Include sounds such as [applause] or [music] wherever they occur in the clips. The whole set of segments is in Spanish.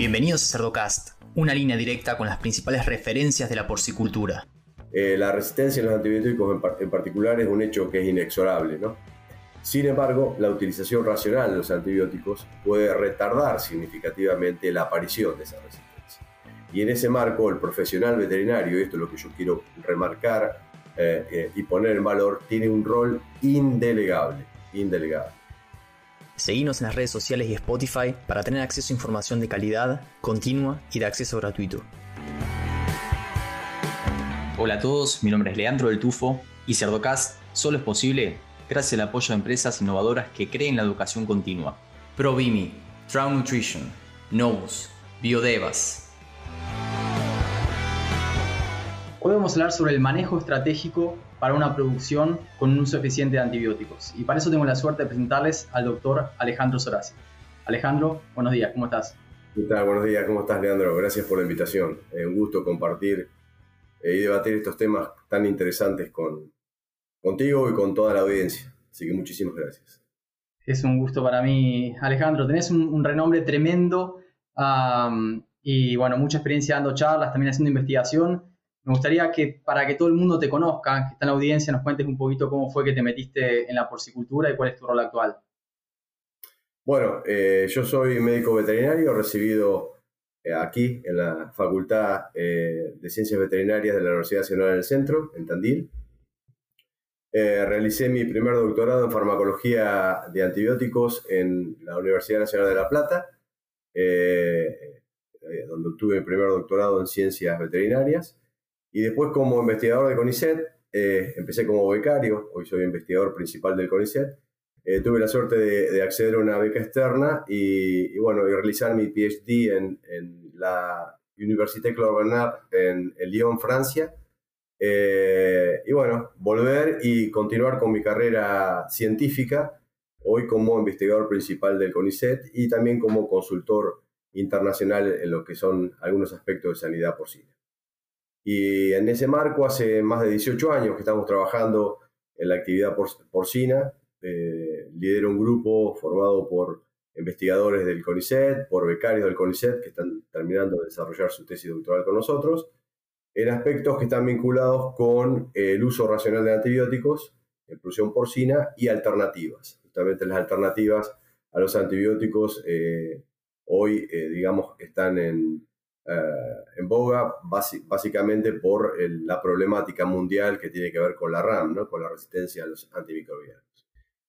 Bienvenidos a Cerdocast, una línea directa con las principales referencias de la porcicultura. Eh, la resistencia a los antibióticos en, en, particular es un hecho que es inexorable, ¿no? Sin embargo, la utilización racional de los antibióticos puede retardar significativamente la aparición de esa resistencia. Y en ese marco, el profesional veterinario, y esto es lo que yo quiero remarcar eh, eh, y poner en valor, tiene un rol indelegable, indelegable. Seguimos en las redes sociales y Spotify para tener acceso a información de calidad, continua y de acceso gratuito. Hola a todos, mi nombre es Leandro del Tufo y Cerdocast solo es posible gracias al apoyo de empresas innovadoras que creen la educación continua. ProVimi, Trout Nutrition, Novus, Biodevas. A hablar sobre el manejo estratégico para una producción con un uso eficiente de antibióticos. Y para eso tengo la suerte de presentarles al doctor Alejandro Sorasi. Alejandro, buenos días, ¿cómo estás? ¿Qué tal? Buenos días, ¿cómo estás, Leandro? Gracias por la invitación. Es un gusto compartir eh, y debatir estos temas tan interesantes con, contigo y con toda la audiencia. Así que muchísimas gracias. Es un gusto para mí, Alejandro. Tenés un, renombre tremendo y bueno, mucha experiencia dando charlas, también haciendo investigación. Me gustaría que para que todo el mundo te conozca, que está en la audiencia, nos cuentes un poquito cómo fue que te metiste en la porcicultura y cuál es tu rol actual. Bueno, eh, yo soy médico veterinario recibido eh, aquí en la Facultad eh, de Ciencias Veterinarias de la Universidad Nacional del Centro, en Tandil. Realicé mi primer doctorado en farmacología de antibióticos en la Universidad Nacional de La Plata, donde obtuve mi primer doctorado en ciencias veterinarias. Y después como investigador de CONICET, empecé como becario, hoy soy investigador principal del CONICET. tuve la suerte de, acceder a una beca externa y, bueno, y realizar mi PhD en, en la Université Claude Bernard en, en Lyon, Francia eh, y bueno, volver y continuar con mi carrera científica, hoy como investigador principal del CONICET y también como consultor internacional en lo que son algunos aspectos de sanidad porcina. Y en ese marco, hace más de 18 años que estamos trabajando en la actividad porcina. Eh, lidero un grupo formado por investigadores del CONICET, por becarios del CONICET que están terminando de desarrollar su tesis doctoral con nosotros en aspectos que están vinculados con eh, el uso racional de antibióticos en producción porcina y alternativas. Justamente las alternativas a los antibióticos eh, hoy, eh, digamos, están en, en boga básicamente por la problemática mundial que tiene que ver con la RAM, ¿no? con la resistencia a los antimicrobianos.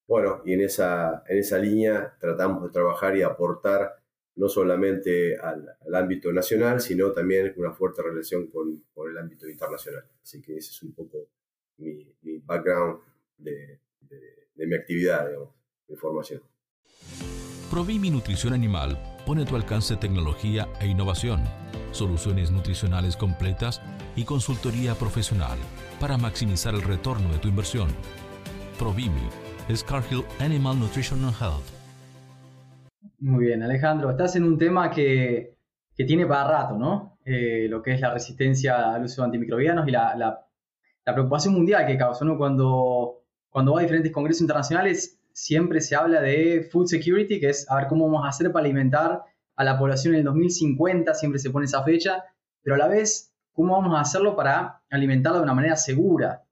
Bueno, y en esa, en esa línea tratamos de trabajar y aportar no solamente al, ámbito nacional, sino también con una fuerte relación con, el ámbito internacional. Así que ese es un poco mi, background de, mi actividad, digamos, de formación. Provimi Nutrición Animal pone a tu alcance tecnología e innovación, soluciones nutricionales completas y consultoría profesional para maximizar el retorno de tu inversión. Provimi es Cargill Animal Nutrition and Health muy bien, Alejandro, estás en un tema que, tiene para rato, ¿no? Eh, lo que es la resistencia al uso de antimicrobianos y la, preocupación mundial que causa, ¿no? Cuando, cuando va a diferentes congresos internacionales, siempre se habla de food security, que es a ver cómo vamos a hacer para alimentar a la población en el 2050, siempre se pone esa fecha, pero a la vez, ¿cómo vamos a hacerlo para alimentarla de una manera segura?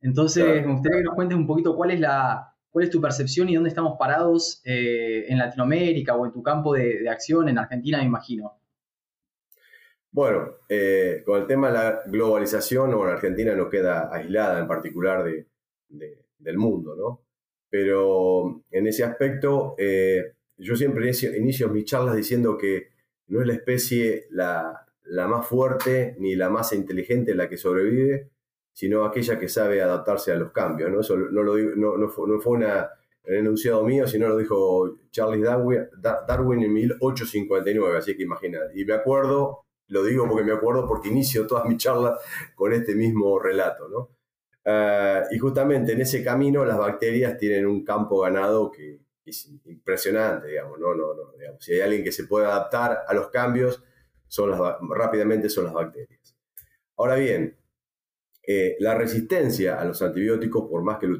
Entonces, me gustaría que nos cuentes un poquito cuál es la, ¿Cuál es tu percepción y dónde estamos parados eh, en Latinoamérica o en tu campo de, acción, en Argentina, me imagino? Bueno, eh, con el tema de la globalización, bueno, Argentina no queda aislada en particular del mundo, ¿no? Pero en ese aspecto, eh, yo siempre inicio, mis charlas diciendo que no es la especie la, la más fuerte ni la más inteligente la que sobrevive, sino aquella que sabe adaptarse a los cambios. ¿no? Eso no, lo no, no, fue, no fue un enunciado mío, sino lo dijo Charles Darwin, Darwin en 1859, así que imagínate. Y me acuerdo, lo digo porque me acuerdo porque inicio todas mis charlas con este mismo relato. ¿no? Ah, y justamente en ese camino las bacterias tienen un campo ganado que, es impresionante, digamos, ¿no? No, no, digamos. Si hay alguien que se puede adaptar a los cambios, son rápidamente son las bacterias. Ahora bien, eh, la resistencia a los antibióticos, por más que lo,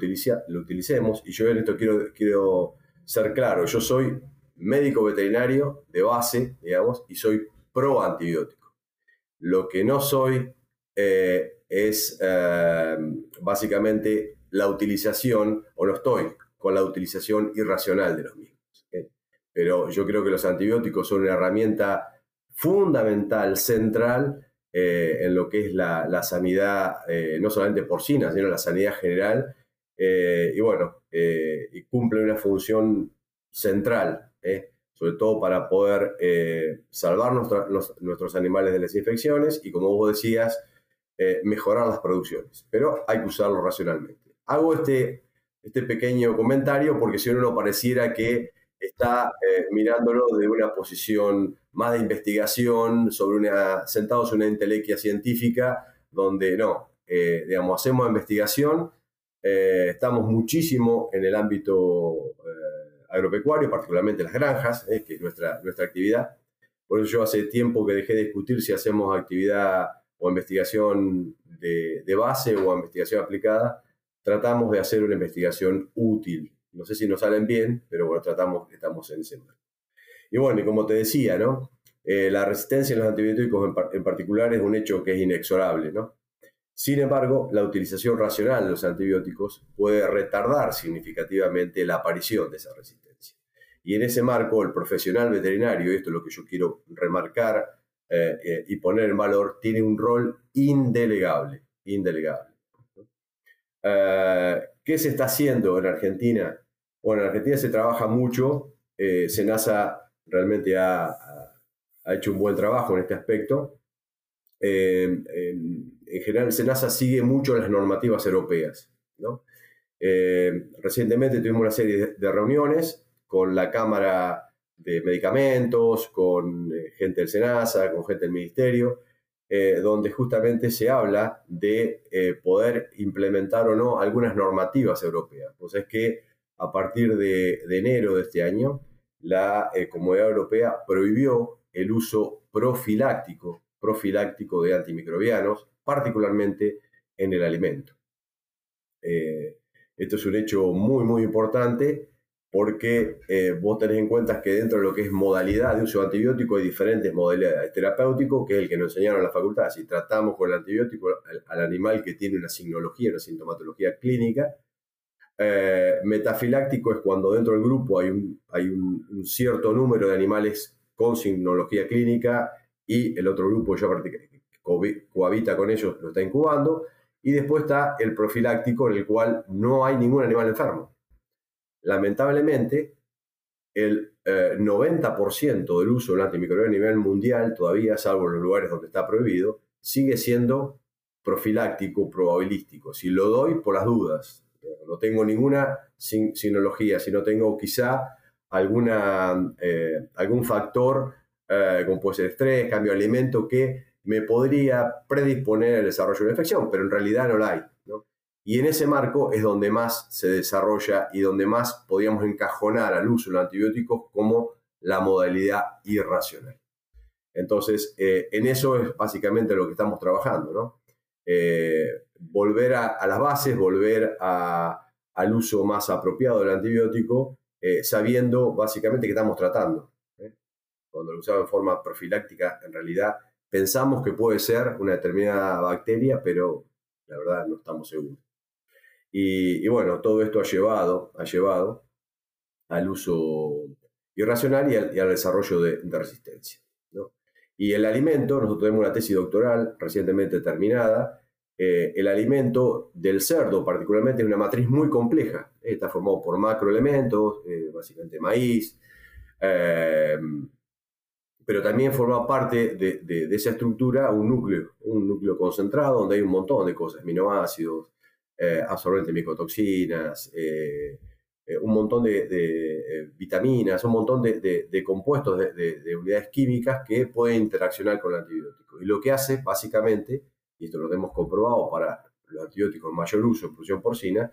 lo utilicemos, y yo en esto quiero, quiero ser claro, yo soy médico veterinario de base, digamos, y soy pro antibiótico. Lo que no soy eh, es eh, básicamente la utilización, o no estoy con la utilización irracional de los mismos. Pero yo creo que los antibióticos son una herramienta fundamental, central, eh, en lo que es la, sanidad, no solamente porcina, sino la sanidad general. y bueno, y cumple una función central, sobre todo para poder salvar nuestros animales de las infecciones y, como vos decías, eh, mejorar las producciones, pero hay que usarlo racionalmente. Hago este, este pequeño comentario porque si uno no pareciera que está eh, mirándolo de una posición más de investigación, sobre una, sentados en una intelequia científica, donde no, eh, digamos, hacemos investigación, estamos muchísimo en el ámbito agropecuario, particularmente las granjas, que es nuestra, nuestra actividad. Por eso yo hace tiempo que dejé de discutir si hacemos actividad o investigación de, base o investigación aplicada, tratamos de hacer una investigación útil. No sé si nos salen bien, pero bueno, tratamos, estamos en ese marco. Y bueno, y como te decía, ¿no? Eh, la resistencia en los antibióticos en, particular es un hecho que es inexorable, ¿no? Sin embargo, la utilización racional de los antibióticos puede retardar significativamente la aparición de esa resistencia. Y en ese marco, el profesional veterinario, y esto es lo que yo quiero remarcar eh, eh, y poner en valor, tiene un rol indelegable. indelegable. Eh, ¿Qué se está haciendo en Argentina? Bueno, en Argentina se trabaja mucho, Senasa realmente ha, ha, hecho un buen trabajo en este aspecto. En, general, Senasa sigue mucho las normativas europeas. recientemente tuvimos una serie de reuniones con la Cámara de medicamentos, con eh, gente del SENASA, con gente del Ministerio, eh, donde justamente se habla de eh, poder implementar o no algunas normativas europeas. Pues es que a partir de, enero de este año, la Comunidad Europea prohibió el uso profiláctico, profiláctico de antimicrobianos, particularmente en el alimento. esto es un hecho muy, muy importante porque eh, vos tenés en cuenta que dentro de lo que es modalidad de uso de antibiótico hay diferentes modalidades. Terapéutico, que es el que nos enseñaron en la facultad, si tratamos con el antibiótico al, animal que tiene una signología, una sintomatología clínica. Eh, metafiláctico es cuando dentro del grupo hay, un, hay un, cierto número de animales con signología clínica y el otro grupo ya cohabita con ellos, lo está incubando. Y después está el profiláctico, en el cual no hay ningún animal enfermo lamentablemente, el 90% eh, del uso del antimicrobiano a nivel mundial, todavía, salvo en los lugares donde está prohibido, sigue siendo profiláctico, probabilístico. Si lo doy por las dudas, no tengo ninguna sinología, si no tengo quizá alguna, eh, algún factor, eh, como puede ser estrés, cambio de alimento, que me podría predisponer al desarrollo de una infección, pero en realidad no la hay. Y en ese marco es donde más se desarrolla y donde más podíamos encajonar al uso de los antibióticos como la modalidad irracional. Entonces, eh, en eso es básicamente lo que estamos trabajando, ¿no? Eh, volver a, las bases, volver al uso más apropiado del antibiótico, eh, sabiendo básicamente que estamos tratando. Cuando lo usamos en forma profiláctica, en realidad pensamos que puede ser una determinada bacteria, pero la verdad no estamos seguros. Y, bueno, todo esto ha llevado, ha llevado al uso irracional y al, desarrollo de, resistencia. Y el alimento, nosotros tenemos una tesis doctoral recientemente terminada, eh, el alimento del cerdo particularmente es una matriz muy compleja, está formado por macroelementos, eh, básicamente maíz, pero también forma parte de, de, esa estructura un núcleo, un núcleo concentrado donde hay un montón de cosas, aminoácidos, eh, absorbentes micotoxinas, eh, eh, un montón de, vitaminas, un montón de, compuestos de, unidades químicas que pueden interaccionar con el antibiótico. Y lo que hace, básicamente, y esto lo hemos comprobado para los antibióticos en mayor uso en producción porcina,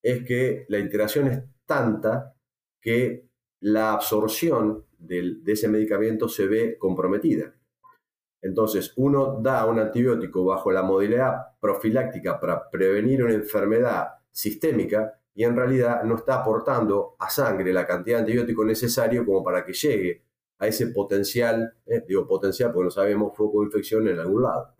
es que la interacción es tanta que la absorción de ese medicamento se ve comprometida. Entonces, uno da un antibiótico bajo la modalidad profiláctica para prevenir una enfermedad sistémica, y en realidad no está aportando a sangre la cantidad de antibiótico necesario como para que llegue a ese potencial, eh, digo potencial porque no sabemos foco de infección en algún lado.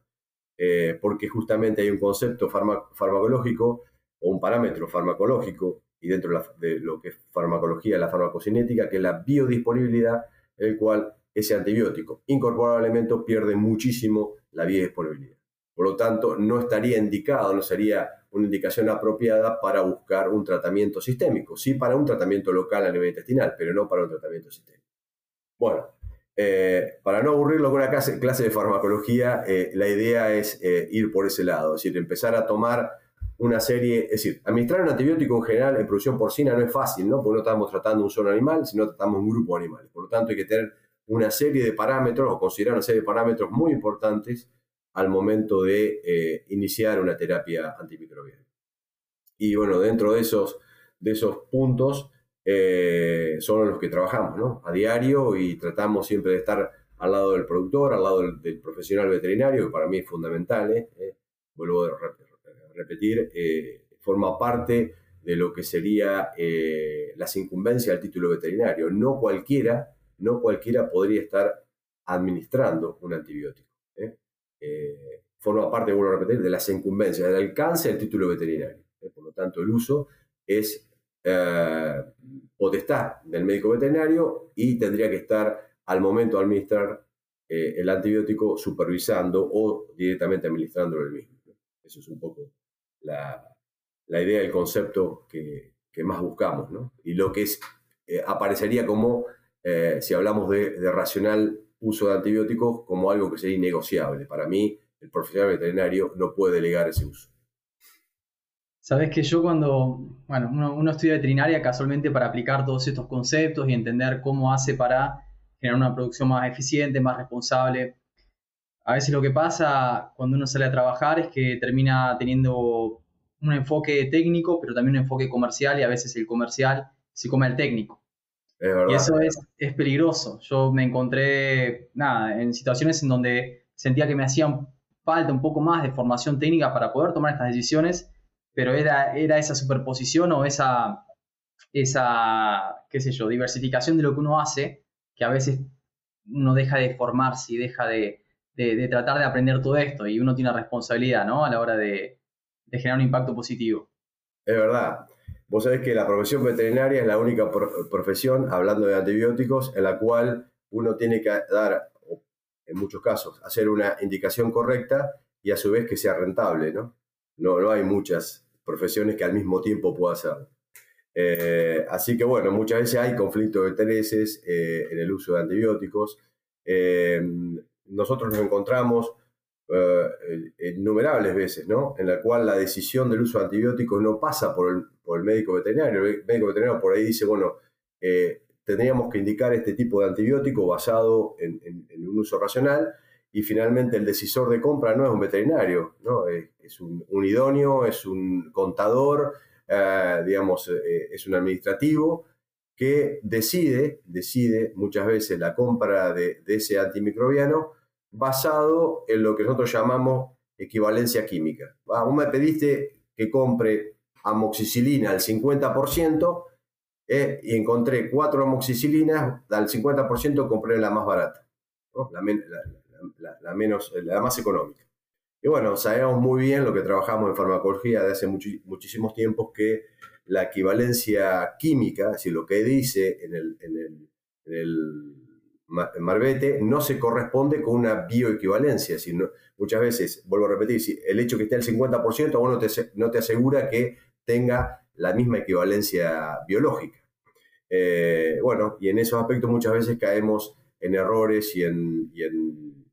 Eh, porque justamente hay un concepto farmacológico o un parámetro farmacológico, y dentro de, lo que es farmacología, la farmacocinética, que es la biodisponibilidad, el cual ese antibiótico incorporado al alimento pierde muchísimo la biodisponibilidad. Por lo tanto, no estaría indicado, no sería una indicación apropiada para buscar un tratamiento sistémico. Sí para un tratamiento local a nivel intestinal, pero no para un tratamiento sistémico. Bueno, eh, para no aburrirlo con una clase, de farmacología, eh, la idea es eh, ir por ese lado, es decir, empezar a tomar una serie, es decir, administrar un antibiótico en general en producción porcina no es fácil, ¿no? Porque no estamos tratando un solo animal, sino tratamos un grupo de animales. Por lo tanto, hay que tener una serie de parámetros o considerar una serie de parámetros muy importantes al momento de iniciar una terapia antimicrobiana. Y bueno, dentro de esos, de esos puntos, eh, son los que trabajamos ¿no? a diario y tratamos siempre de estar al lado del productor, al lado del, profesional veterinario, que para mí es fundamental. ¿eh? Eh, vuelvo a repetir, forma parte de lo que sería las incumbencias del título veterinario. No cualquiera, no cualquiera podría estar administrando un antibiótico. forma parte, vuelvo a repetir, de las incumbencias, del alcance del título veterinario. Por lo tanto, el uso es eh, potestad del médico veterinario y tendría que estar al momento de administrar eh, el antibiótico supervisando o directamente administrándolo el mismo. Eso es un poco la, idea, el concepto que, más buscamos. Y lo que es, eh, aparecería como, si hablamos de, de racional uso de antibióticos, como algo que sería innegociable. Para mí, el profesional veterinario no puede delegar ese uso. Sabes que yo cuando, bueno, uno, estudia veterinaria casualmente para aplicar todos estos conceptos y entender cómo hace para generar una producción más eficiente, más responsable. A veces lo que pasa cuando uno sale a trabajar es que termina teniendo un enfoque técnico, pero también un enfoque comercial y a veces el comercial se come al técnico. Y eso es, es peligroso. Yo me encontré, nada, en situaciones en donde sentía que me hacían falta un poco más de formación técnica para poder tomar estas decisiones pero era, era esa superposición o esa, esa, qué sé yo, diversificación de lo que uno hace, que a veces uno deja de formarse y deja de, tratar de aprender todo esto y uno tiene responsabilidad, ¿no? A la hora de, generar un impacto positivo. Es verdad. Vos sabés que la profesión veterinaria es la única profesión, hablando de antibióticos, en la cual uno tiene que dar, en muchos casos, hacer una indicación correcta y a su vez que sea rentable, ¿no? No, no hay muchas profesiones que al mismo tiempo pueda hacerlo. Eh, así que bueno, muchas veces hay conflictos de intereses eh, en el uso de antibióticos. Eh, nosotros nos encontramos innumerables veces, ¿no? En la cual la decisión del uso de antibióticos no pasa por el, médico veterinario. El médico veterinario por ahí dice, bueno, tendríamos que indicar este tipo de antibiótico basado en, en un uso racional y finalmente el decisor de compra no es un veterinario, ¿no? es, un, idóneo, es un contador, eh, digamos, eh, es un administrativo que decide, decide muchas veces la compra de, ese antimicrobiano basado en lo que nosotros llamamos equivalencia química. Vos me pediste que compre amoxicilina al 50% eh, y encontré cuatro amoxicilinas, al 50% compré la más barata, la, la, menos, la más económica. Y bueno, sabemos muy bien lo que trabajamos en farmacología de hace muchísimos tiempos, que la equivalencia química, es decir, lo que dice en el, en el, marbete, no se corresponde con una bioequivalencia. Es muchas veces, vuelvo a repetir, si el hecho que esté al 50% bueno, te, no te asegura que tenga la misma equivalencia biológica. Eh, bueno, y en esos aspectos muchas veces caemos en errores y en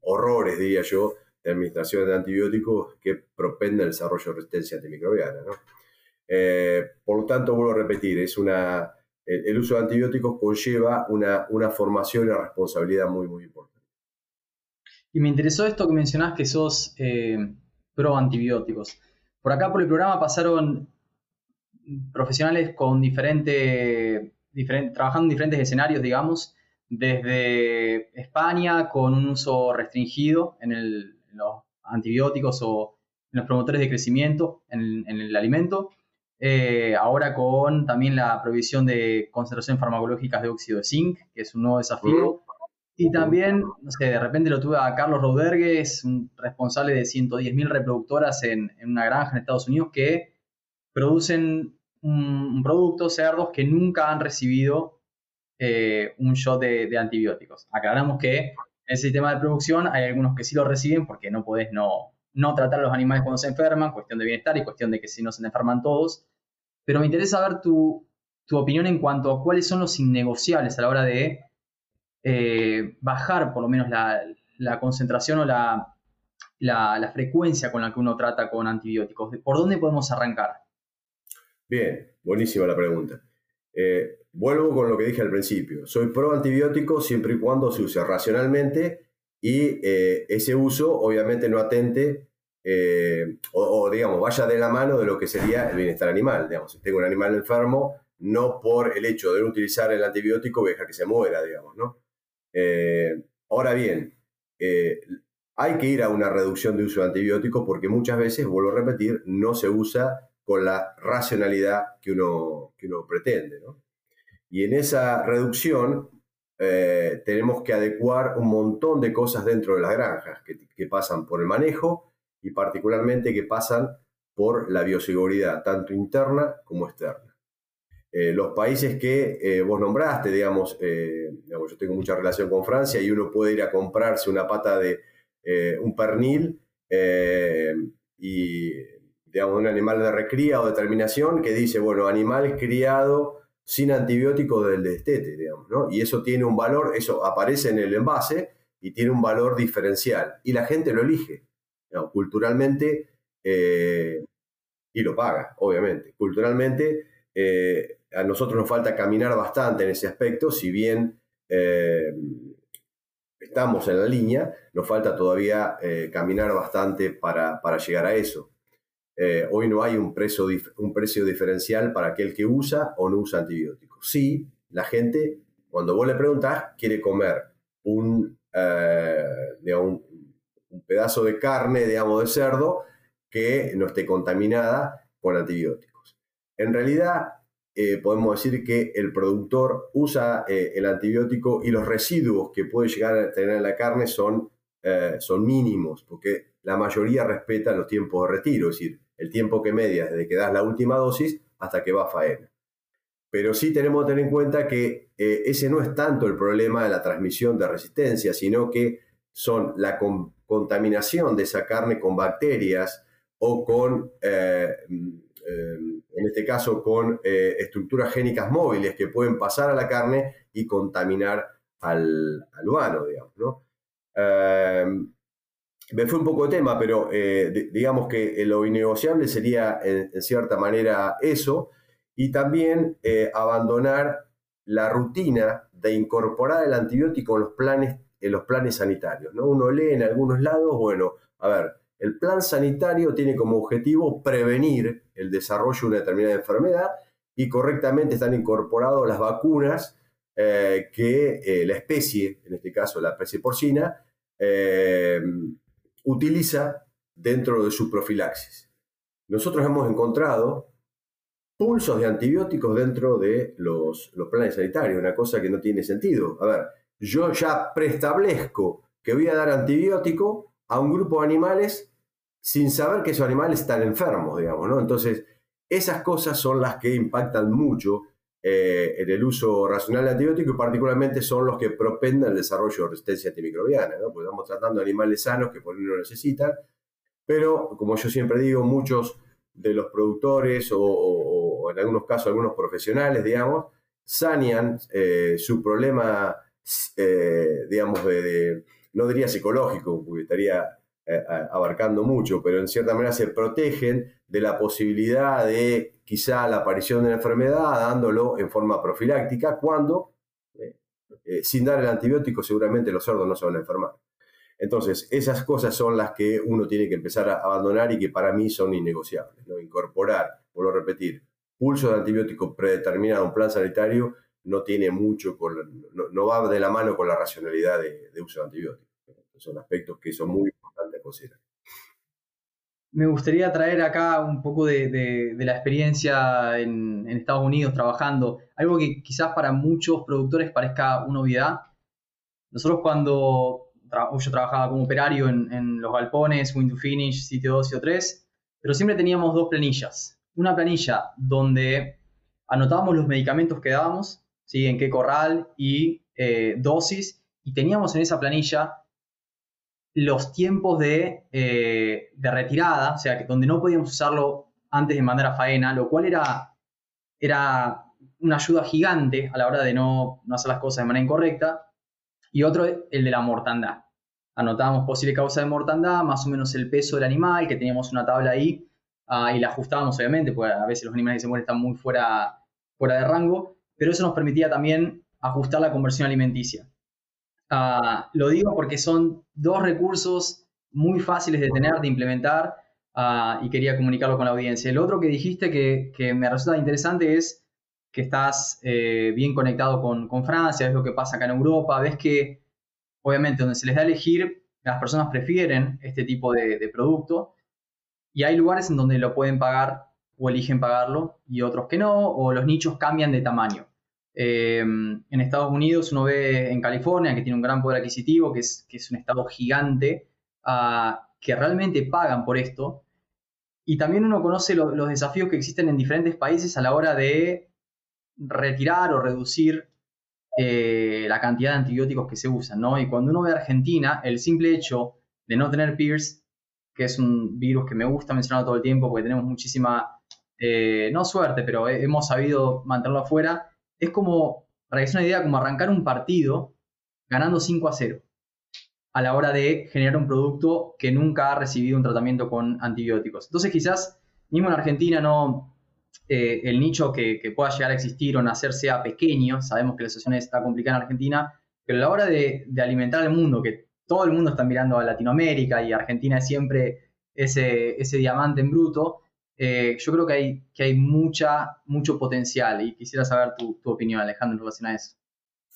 horrores, diría yo, de administración de antibióticos que propende el desarrollo de resistencia antimicrobiana. Eh, por lo tanto, vuelvo a repetir, es una, el, uso de antibióticos conlleva una, una formación y una responsabilidad muy, muy importante. Y me interesó esto que mencionás que sos eh, pro antibióticos. Por acá por el programa pasaron profesionales con diferente, diferente, trabajando en diferentes escenarios, digamos, desde España con un uso restringido en, los antibióticos o en los promotores de crecimiento en, el alimento, eh, ahora con también la provisión de concentración farmacológicas de óxido de zinc, que es un nuevo desafío. Y también, no sé, de repente lo tuve a Carlos Rodergues, un responsable de 110.000 reproductoras en, una granja en Estados Unidos que producen un, producto, cerdos, que nunca han recibido eh, un shot de, antibióticos. Aclaramos que en el sistema de producción hay algunos que sí lo reciben porque no podés no, no tratar a los animales cuando se enferman, cuestión de bienestar y cuestión de que si no se enferman todos. Pero me interesa ver tu, tu opinión en cuanto a cuáles son los innegociables a la hora de eh, bajar por lo menos la, concentración o la, frecuencia con la que uno trata con antibióticos. ¿Por dónde podemos arrancar? Bien, buenísima la pregunta. Eh, vuelvo con lo que dije al principio. Soy pro antibiótico siempre y cuando se use racionalmente y eh, ese uso obviamente no atente o, digamos vaya de la mano de lo que sería el bienestar animal. Digamos, si tengo un animal enfermo, no por el hecho de no utilizar el antibiótico voy que se muera, digamos, ¿no? Eh, ahora bien, eh, hay que ir a una reducción de uso de antibióticos porque muchas veces, vuelvo a repetir, no se usa con la racionalidad que uno, que uno pretende. Y en esa reducción eh, tenemos que adecuar un montón de cosas dentro de las granjas que, pasan por el manejo y particularmente que pasan por la bioseguridad, tanto interna como externa. Eh, los países que eh, vos nombraste, digamos, yo tengo mucha relación con Francia y uno puede ir a comprarse una pata de un pernil y, digamos, un animal de recría o de terminación que dice, bueno, animal criado sin antibióticos del destete, digamos, ¿no? Y eso tiene un valor, eso aparece en el envase y tiene un valor diferencial. Y la gente lo elige, culturalmente, y lo paga, obviamente. Culturalmente, a nosotros nos falta caminar bastante en ese aspecto, si bien eh, estamos en la línea, nos falta todavía eh, caminar bastante para, llegar a eso. Eh, hoy no hay un precio, un precio diferencial para aquel que usa o no usa antibióticos. Sí, la gente, cuando vos le preguntás, quiere comer un, un pedazo de carne, digamos, de cerdo que no esté contaminada con antibióticos. En realidad, eh, podemos decir que el productor usa eh, el antibiótico y los residuos que puede llegar a tener en la carne son, eh, son mínimos, porque la mayoría respeta los tiempos de retiro, es decir, el tiempo que media desde que das la última dosis hasta que va a faena. Pero sí tenemos que tener en cuenta que ese no es tanto el problema de la transmisión de resistencia, sino que son la contaminación de esa carne con bacterias o con Em, en este caso con eh, estructuras génicas móviles que pueden pasar a la carne y contaminar al, humano, digamos, ¿no? Me fue un poco de tema, pero eh, digamos que lo innegociable sería en, cierta manera eso y también eh, abandonar la rutina de incorporar el antibiótico en los planes, en los planes sanitarios. ¿no? Uno lee en algunos lados, bueno, a ver, el plan sanitario tiene como objetivo prevenir el desarrollo de una determinada enfermedad y correctamente están incorporadas las vacunas eh, que eh, la especie, en este caso la especie porcina, eh, utiliza dentro de su profilaxis. Nosotros hemos encontrado pulsos de antibióticos dentro de los, los planes sanitarios, una cosa que no tiene sentido. A ver, yo ya preestablezco que voy a dar antibiótico a un grupo de animales sin saber que esos animales están enfermos, digamos, ¿no? Entonces, esas cosas son las que impactan mucho eh, en el uso racional de antibióticos y particularmente son los que propenden el desarrollo de resistencia antimicrobiana, ¿no? Porque estamos tratando animales sanos que por ahí no necesitan, pero como yo siempre digo, muchos de los productores o, en algunos casos algunos profesionales, digamos, sanean eh, su problema, eh, digamos, de, no diría psicológico, porque estaría eh, abarcando mucho, pero en cierta manera se protegen de la posibilidad de quizá la aparición de la enfermedad dándolo en forma profiláctica cuando eh, eh, sin dar el antibiótico seguramente los cerdos no se van a enfermar. Entonces, esas cosas son las que uno tiene que empezar a abandonar y que para mí son innegociables. Incorporar, vuelvo a repetir, pulso de antibiótico predeterminado a un plan sanitario no tiene mucho, no, va de la mano con la racionalidad de, de uso de antibióticos. Son aspectos que son muy me gustaría traer acá un poco de, la experiencia en, Estados Unidos trabajando, algo que quizás para muchos productores parezca una obviedad. Nosotros cuando yo trabajaba como operario en, los galpones, Win to Finish, sitio 2, sitio 3, pero siempre teníamos dos planillas. Una planilla donde anotábamos los medicamentos que dábamos, ¿sí? en qué corral y eh, dosis, y teníamos en esa planilla los tiempos de, eh, de retirada, o sea, que donde no podíamos usarlo antes de mandar a faena, lo cual era, era una ayuda gigante a la hora de no, hacer las cosas de manera incorrecta. Y otro, el de la mortandad. Anotábamos posible causa de mortandad, más o menos el peso del animal, que teníamos una tabla ahí, ah, y la ajustábamos obviamente, porque a veces los animales que se mueren están muy fuera, fuera de rango, pero eso nos permitía también ajustar la conversión alimenticia. Ah, lo digo porque son dos recursos muy fáciles de tener, de implementar, ah, y quería comunicarlo con la audiencia. El otro que dijiste que, me resulta interesante es que estás eh, bien conectado con, Francia, ves lo que pasa acá en Europa, ves que obviamente donde se les da a elegir, las personas prefieren este tipo de producto, y hay lugares en donde lo pueden pagar o eligen pagarlo y otros que no, o los nichos cambian de tamaño. Eh, en Estados Unidos uno ve en California, que tiene un gran poder adquisitivo, que es, un estado gigante, ah, que realmente pagan por esto. Y también uno conoce los desafíos que existen en diferentes países a la hora de retirar o reducir eh, la cantidad de antibióticos que se usan. ¿no? Y cuando uno ve a Argentina, el simple hecho de no tener PIRS, que es un virus que me gusta mencionar todo el tiempo porque tenemos muchísima, eh, no suerte, pero hemos sabido mantenerlo afuera, es como, que una idea, como arrancar un partido ganando 5 a 0 a la hora de generar un producto que nunca ha recibido un tratamiento con antibióticos. Entonces quizás mismo en Argentina no eh, el nicho que, pueda llegar a existir o nacer sea pequeño, sabemos que la situación está complicada en Argentina, pero a la hora de, alimentar al mundo, que todo el mundo está mirando a Latinoamérica y Argentina es siempre ese, ese diamante en bruto, eh, yo creo que hay, que hay mucha, mucho potencial y quisiera saber tu, opinión, Alejandro, en relación a eso.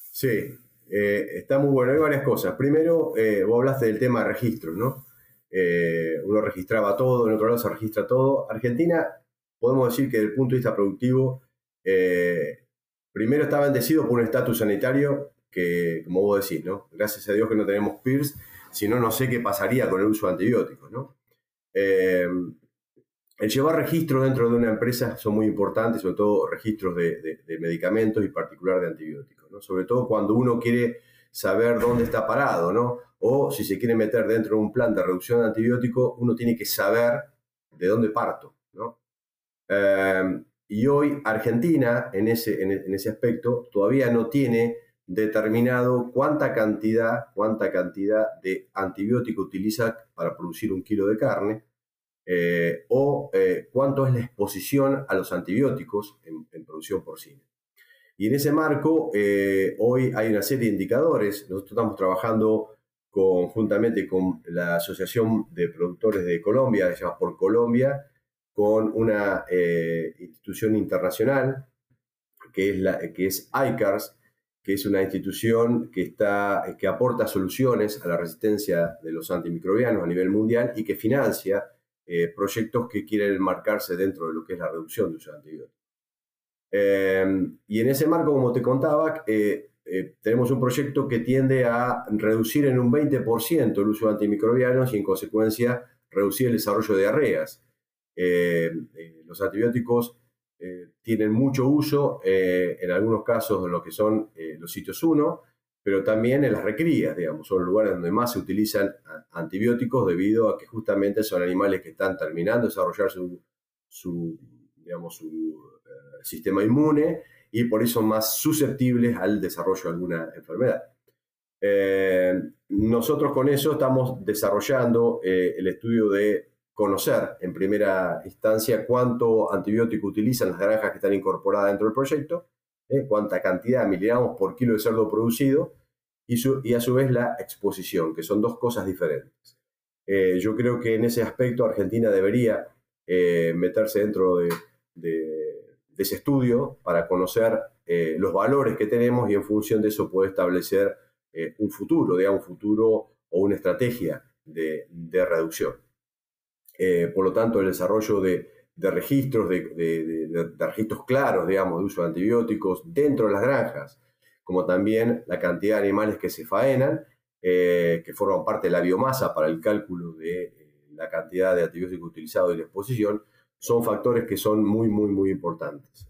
Sí, eh, está muy bueno. Hay varias cosas. Primero, eh, vos hablaste del tema de registros, ¿no? uno registraba todo, en otro lado se registra todo. Argentina, podemos decir que desde el punto de vista productivo, primero está bendecido por un estatus sanitario que, como vos decís, ¿no? Gracias a Dios que no tenemos PIRS, si no, no sé qué pasaría con el uso de antibióticos, ¿no? El llevar registro dentro de una empresa son muy importantes, sobre todo registros de, medicamentos y particular de antibióticos, ¿no? sobre todo cuando uno quiere saber dónde está parado, ¿no? o si se quiere meter dentro de un plan de reducción de antibióticos, uno tiene que saber de dónde parto. ¿no? Em, y hoy Argentina, en ese, en ese aspecto, todavía no tiene determinado cuánta cantidad, cuánta cantidad de antibiótico utiliza para producir un kilo de carne eh, o eh, cuánto es la exposición a los antibióticos en, producción porcina. Y en ese marco, eh, hoy hay una serie de indicadores. Nosotros estamos trabajando conjuntamente con la Asociación de Productores de Colombia, se llama Por Colombia, con una institución internacional que es, la, que es ICARS, que es una institución que, está, que aporta soluciones a la resistencia de los antimicrobianos a nivel mundial y que financia eh, proyectos que quieren marcarse dentro de lo que es la reducción de uso de antibióticos. Eh, y en ese marco, como te contaba, eh, tenemos un proyecto que tiende a reducir en un 20% el uso de antimicrobianos y en consecuencia reducir el desarrollo de diarreas. los antibióticos tienen mucho uso, en algunos casos, en lo que son los sitios 1, pero también en las recrías, digamos, son lugares donde más se utilizan antibióticos debido a que justamente son animales que están terminando de desarrollar su, digamos, su eh, sistema inmune y por eso más susceptibles al desarrollo de alguna enfermedad. Eh, nosotros con eso estamos desarrollando eh, el estudio de conocer en primera instancia cuánto antibiótico utilizan las granjas que están incorporadas dentro del proyecto ¿eh? cuánta cantidad miligramos por kilo de cerdo producido y, a su vez la exposición, que son dos cosas diferentes. Eh, yo creo que en ese aspecto Argentina debería eh, meterse dentro de, ese estudio para conocer los valores que tenemos y en función de eso puede establecer un futuro, digamos, un futuro o una estrategia de, reducción. por lo tanto, el desarrollo de, registros, de, registros claros, digamos, de uso de antibióticos dentro de las granjas, como también la cantidad de animales que se faenan, que forman parte de la biomasa para el cálculo de la cantidad de antibióticos utilizados y la exposición, son factores que son muy, muy, muy importantes.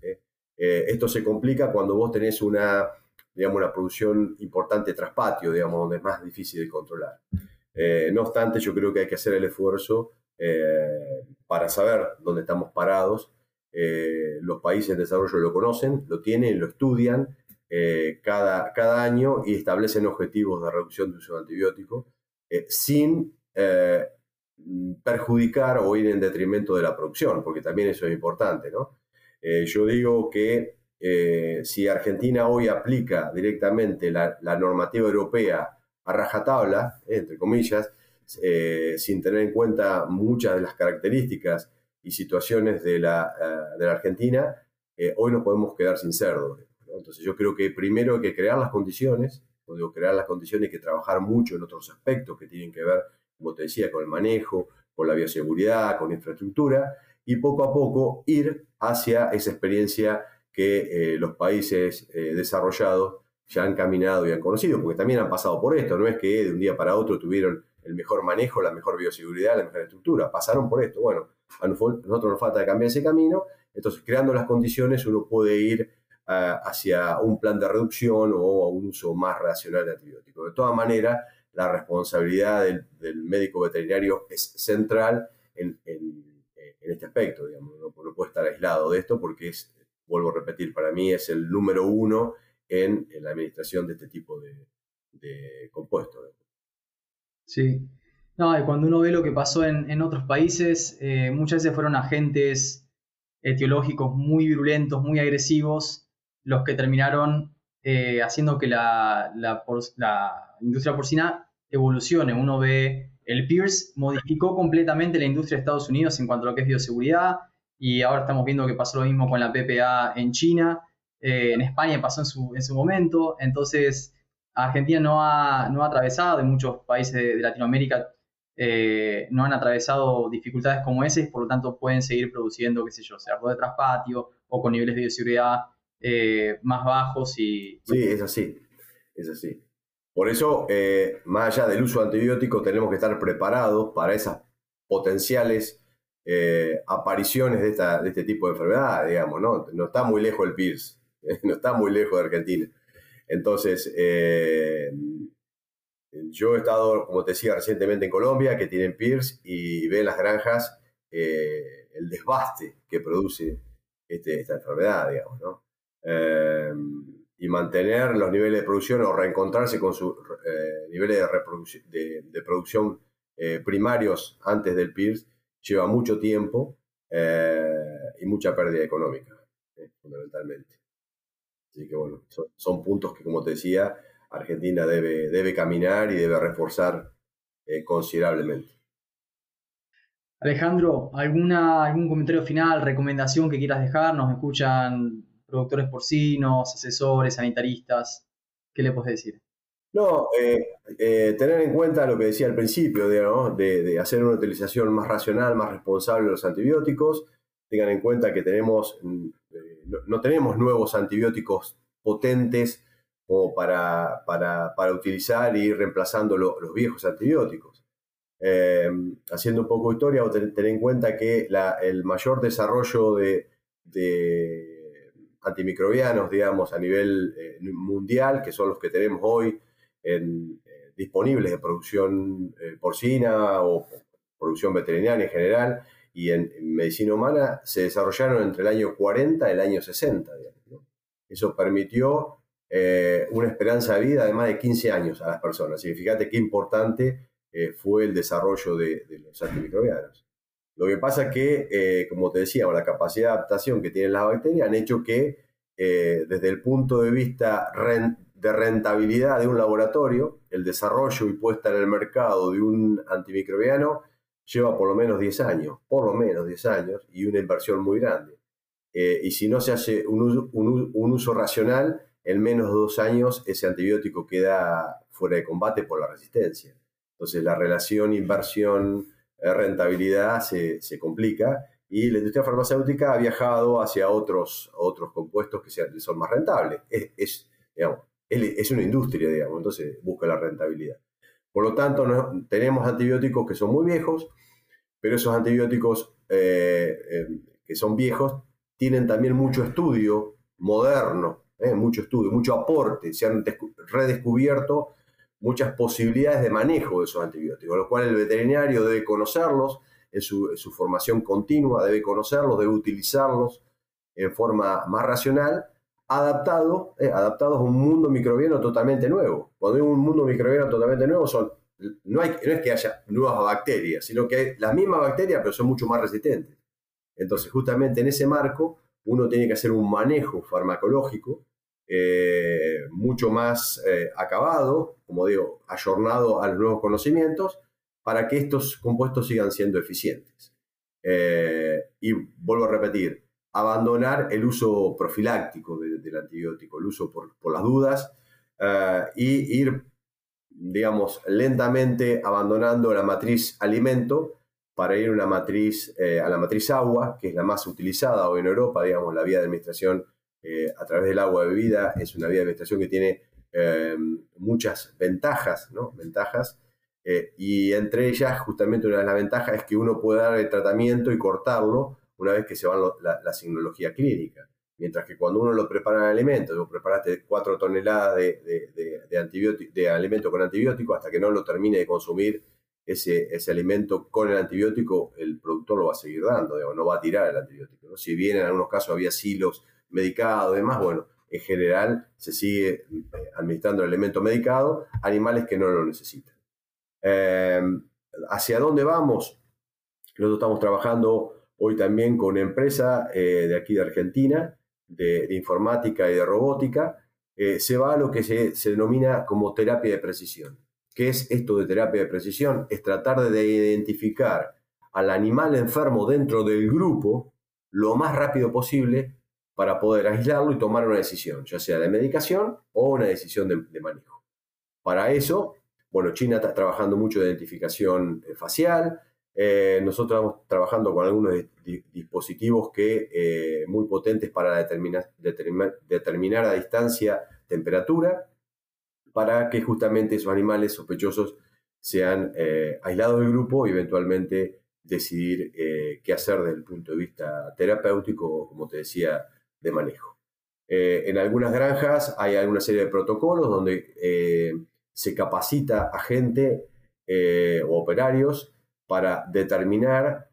esto se complica cuando vos tenés una digamos, una producción importante tras patio, digamos, donde es más difícil de controlar. Eh, no obstante, yo creo que hay que hacer el esfuerzo eh, para saber dónde estamos parados. Eh, los países en desarrollo lo conocen, lo tienen, lo estudian cada, cada año y establecen objetivos de reducción de uso de antibióticos sin perjudicar o ir en detrimento de la producción, porque también eso es importante. ¿no? yo digo que eh, si Argentina hoy aplica directamente la, normativa europea a rajatabla, entre comillas, eh, sin tener en cuenta muchas de las características y situaciones de la, eh, de la Argentina, hoy nos podemos quedar sin cerdo. Entonces yo creo que primero hay que crear las condiciones, cuando crear las condiciones hay que trabajar mucho en otros aspectos que tienen que ver, como te decía, con el manejo, con la bioseguridad, con infraestructura, y poco a poco ir hacia esa experiencia que eh, los países eh, desarrollados ya han caminado y han conocido, porque también han pasado por esto, no es que de un día para otro tuvieron el mejor manejo, la mejor bioseguridad, la mejor estructura, pasaron por esto. Bueno, a nosotros nos falta cambiar ese camino, entonces creando las condiciones uno puede ir ah, hacia un plan de reducción o a un uso más racional de antibióticos. De todas maneras, la responsabilidad del, médico veterinario es central en, este aspecto, digamos, no puede estar aislado de esto porque es vuelvo a repetir, para mí es el número uno en, la administración de este tipo de, compuestos. Sí. No, y cuando uno ve lo que pasó en, otros países, eh, muchas veces fueron agentes etiológicos muy virulentos, muy agresivos, los que terminaron eh, haciendo que la, la, industria porcina evolucione. Uno ve, el Pierce modificó completamente la industria de Estados Unidos en cuanto a lo que es bioseguridad, y ahora estamos viendo que pasó lo mismo con la PPA en China, eh, en España pasó en su, en su momento, entonces Argentina no ha, no ha atravesado, y muchos países de, Latinoamérica eh, no han atravesado dificultades como esas, por lo tanto pueden seguir produciendo, qué sé yo, sea de traspatio o con niveles de bioseguridad eh, más bajos y... Sí, es así, es así. Por eso, más allá del uso de antibióticos, tenemos que estar preparados para esas potenciales eh, apariciones de, esta, de este tipo de enfermedad, digamos, ¿no? No está muy lejos el PIRS, [laughs] no está muy lejos de Argentina. Entonces, eh, yo he estado, como te decía, recientemente en Colombia, que tienen PIRS y ven las granjas eh, el desbaste que produce este, esta enfermedad, digamos, ¿no? y mantener los niveles de producción o reencontrarse con sus niveles de, de producción primarios antes del PIRS lleva mucho tiempo eh, y mucha pérdida económica, eh, fundamentalmente. Así que bueno, son, puntos que, como te decía, Argentina debe, debe caminar y debe reforzar eh, considerablemente. Alejandro, ¿alguna, ¿algún comentario final, recomendación que quieras dejar? Nos escuchan productores porcinos, asesores, sanitaristas. ¿Qué le puedes decir? No, eh, eh, tener en cuenta lo que decía al principio, de, hacer una utilización más racional, más responsable de los antibióticos. Tengan en cuenta que tenemos, mm, eh, no, tenemos nuevos antibióticos potentes como para, para, utilizar y ir reemplazando los viejos antibióticos. haciendo un poco de historia, tener en cuenta que el mayor desarrollo de, antimicrobianos, digamos, a nivel mundial, que son los que tenemos hoy, eh, disponibles de producción eh, porcina o producción veterinaria en general y en, medicina humana se desarrollaron entre el año 40 y el año 60. Eso permitió eh, una esperanza de vida de más de 15 años a las personas. Y fíjate qué importante fue el desarrollo de, los antimicrobianos. Lo que pasa es que, como te decía, la capacidad de adaptación que tienen las bacterias han hecho que, desde el punto de vista de rentabilidad de un laboratorio, el desarrollo y puesta en el mercado de un antimicrobiano lleva por lo menos 10 años, por lo menos 10 años, y una inversión muy grande. Eh, y si no se hace un uso, racional, en menos de dos años ese antibiótico queda fuera de combate por la resistencia. Entonces la relación inversión rentabilidad se, se, complica y la industria farmacéutica ha viajado hacia otros, otros compuestos que son más rentables. Es, es, digamos, es, una industria, digamos, entonces busca la rentabilidad. Por lo tanto, tenemos antibióticos que son muy viejos, pero esos antibióticos eh, eh, que son viejos tienen también mucho estudio moderno, eh, mucho estudio, mucho aporte, se han redescubierto muchas posibilidades de manejo de esos antibióticos, lo cual el veterinario debe conocerlos en su, formación continua, debe conocerlos, debe utilizarlos en forma más racional, adaptado, eh, adaptados a un mundo microbiano totalmente nuevo. Cuando hay un mundo microbiano totalmente nuevo, son, no, hay, es que haya nuevas bacterias, sino que hay las mismas bacterias, pero son mucho más resistentes. Entonces, justamente en ese marco, uno tiene que hacer un manejo farmacológico eh, mucho más eh, acabado, como digo, ayornado a los nuevos conocimientos, para que estos compuestos sigan siendo eficientes. Eh, y vuelvo a repetir, abandonar el uso profiláctico del antibiótico, el uso por, las dudas, y ir, digamos, lentamente abandonando la matriz alimento para ir a una matriz, a la matriz agua, que es la más utilizada hoy en Europa, digamos, la vía de administración eh, a través del agua bebida es una vía de administración que tiene eh, muchas ventajas, ¿no? Ventajas. Eh, y entre ellas, justamente una de las ventajas es que uno puede dar el tratamiento y cortarlo una vez que se va la, la signología clínica. Mientras que cuando uno lo prepara en alimento, vos preparaste 4 toneladas de, de, de alimento con antibiótico, hasta que no lo termine de consumir ese, ese, alimento con el antibiótico, el productor lo va a seguir dando, no va a tirar el antibiótico. Si bien en algunos casos había silos medicado y demás, bueno, en general se sigue eh, administrando el elemento medicado animales que no lo necesitan. Em, ¿Hacia dónde vamos? Nosotros estamos trabajando hoy también con una empresa eh, de aquí de Argentina, de, informática y de robótica. Eh, se va a lo que se, se, denomina como terapia de precisión. ¿Qué es esto de terapia de precisión? Es tratar de identificar al animal enfermo dentro del grupo lo más rápido posible para poder aislarlo y tomar una decisión, ya sea de medicación o una decisión de, manejo. Para eso, bueno, China está trabajando mucho de identificación eh, facial. Eh, nosotros estamos trabajando con algunos dispositivos que eh, muy potentes para determinar, determinar a distancia temperatura, para que justamente esos animales sospechosos sean aislados del grupo y eventualmente decidir qué hacer desde el punto de vista terapéutico, como te decía, de manejo. Eh, en algunas granjas hay alguna serie de protocolos donde eh, se capacita a gente eh, o operarios para determinar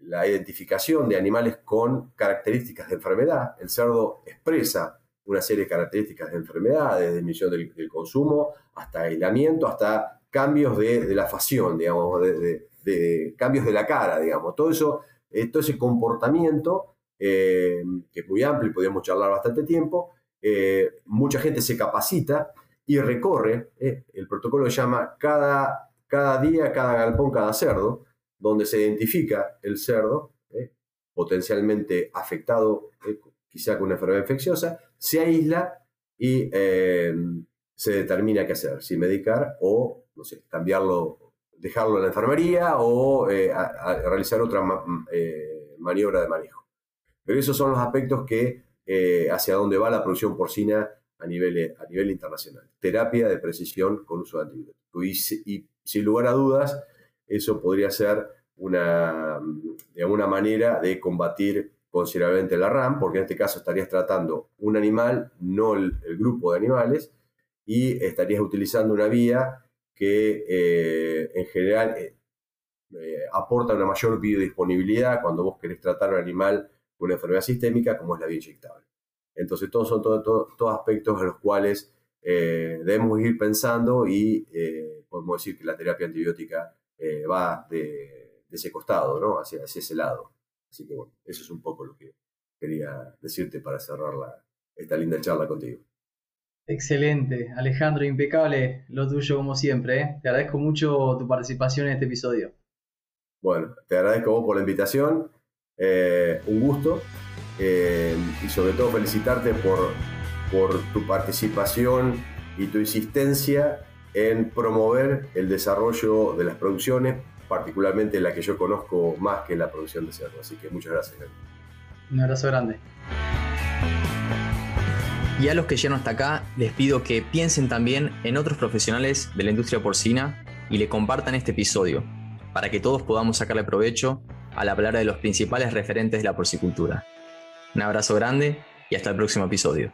la identificación de animales con características de enfermedad. El cerdo expresa una serie de características de enfermedad, desde disminución del, consumo hasta aislamiento, hasta cambios de, la facción, digamos, de, cambios de la cara, digamos. Todo eso, todo ese comportamiento eh, que es muy amplio y podríamos charlar bastante tiempo. Eh, mucha gente se capacita y recorre, eh, el protocolo se llama cada, cada día, cada galpón, cada cerdo, donde se identifica el cerdo potencialmente afectado quizá con una enfermedad infecciosa, se aísla y se determina qué hacer, si medicar o, no sé, cambiarlo, dejarlo en la enfermería o realizar otra maniobra de manejo. Pero esos son los aspectos que eh, hacia dónde va la producción porcina a nivel, a nivel internacional. Terapia de precisión con uso de antibióticos. Y, sin lugar a dudas, eso podría ser una, de manera de combatir considerablemente la RAM, porque en este caso estarías tratando un animal, no el, grupo de animales, y estarías utilizando una vía que eh, en general eh, aporta una mayor biodisponibilidad cuando vos querés tratar a un animal una enfermedad sistémica como es la vía inyectable. Entonces, todos son todos aspectos a los cuales eh, debemos ir pensando y eh, podemos decir que la terapia antibiótica eh, va de, ese costado, ¿no? Hacia, ese lado. Así que bueno, eso es un poco lo que quería decirte para cerrar esta linda charla contigo. Excelente, Alejandro, impecable lo tuyo como siempre. Te agradezco mucho tu participación en este episodio. Bueno, te agradezco vos por la invitación eh, un gusto eh, y sobre todo felicitarte por, por tu participación y tu insistencia en promover el desarrollo de las producciones, particularmente la que yo conozco más que la producción de cerdo. Así que muchas gracias. Un abrazo grande. Y a los que llegan hasta acá, les pido que piensen también en otros profesionales de la industria porcina y le compartan este episodio, para que todos podamos sacarle provecho a la palabra de los principales referentes de la porcicultura. Un abrazo grande y hasta el próximo episodio.